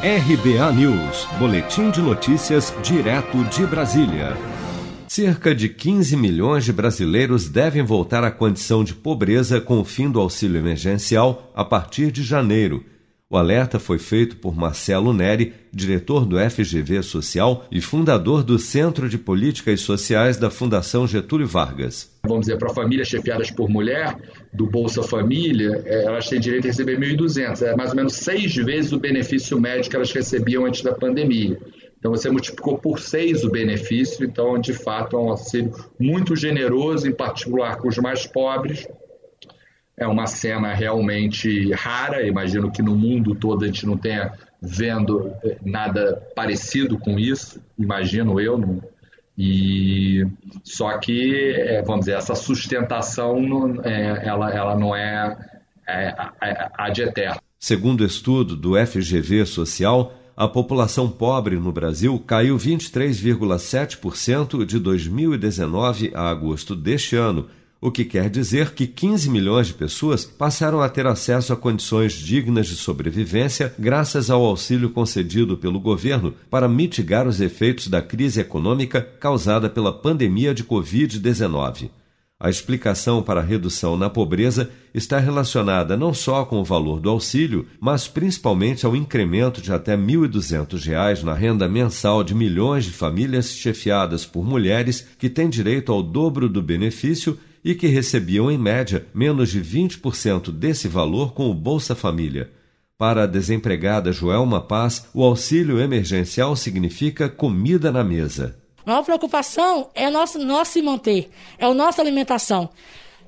RBA News, Boletim de Notícias, direto de Brasília. Cerca de 15 milhões de brasileiros devem voltar à condição de pobreza com o fim do auxílio emergencial a partir de janeiro. O alerta foi feito por Marcelo Neri, diretor do FGV Social e fundador do Centro de Políticas Sociais da Fundação Getúlio Vargas. Vamos dizer, para famílias chefiadas por mulher, do Bolsa Família, é, elas têm direito a receber 1.200. É mais ou menos seis vezes o benefício médio que elas recebiam antes da pandemia. Então você multiplicou por seis o benefício, então de fato é um auxílio muito generoso, em particular com os mais pobres, é uma cena realmente rara. Imagino que no mundo todo a gente não tenha vendo eh, nada parecido com isso, imagino eu. Não. E só que, é, vamos dizer, essa sustentação não, é, ela, ela não é, é, é ad eterno. Segundo estudo do FGV Social, a população pobre no Brasil caiu 23,7% de 2019 a agosto deste ano o que quer dizer que 15 milhões de pessoas passaram a ter acesso a condições dignas de sobrevivência graças ao auxílio concedido pelo governo para mitigar os efeitos da crise econômica causada pela pandemia de Covid-19. A explicação para a redução na pobreza está relacionada não só com o valor do auxílio, mas principalmente ao incremento de até R$ 1.200 na renda mensal de milhões de famílias chefiadas por mulheres que têm direito ao dobro do benefício e que recebiam, em média, menos de 20% desse valor com o Bolsa Família. Para a desempregada Joelma Paz, o auxílio emergencial significa comida na mesa. A maior preocupação é nosso, nosso se manter, é a nossa alimentação.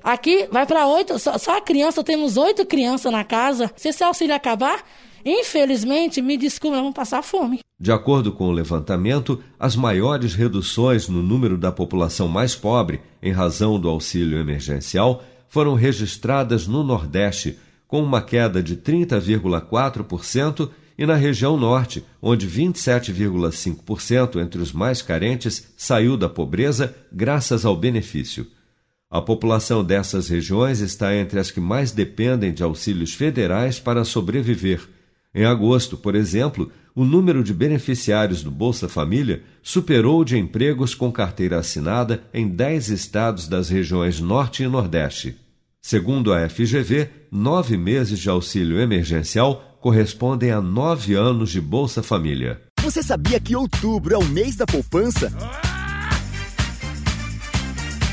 Aqui vai para oito, só, só a criança, temos oito crianças na casa. Se esse auxílio acabar, Infelizmente, me desculpe, vamos passar fome. De acordo com o levantamento, as maiores reduções no número da população mais pobre, em razão do auxílio emergencial, foram registradas no Nordeste, com uma queda de 30,4%, e na região Norte, onde 27,5% entre os mais carentes saiu da pobreza graças ao benefício. A população dessas regiões está entre as que mais dependem de auxílios federais para sobreviver em agosto, por exemplo, o número de beneficiários do Bolsa Família superou o de empregos com carteira assinada em 10 estados das regiões Norte e Nordeste. Segundo a FGV, nove meses de auxílio emergencial correspondem a nove anos de Bolsa Família. Você sabia que outubro é o mês da poupança?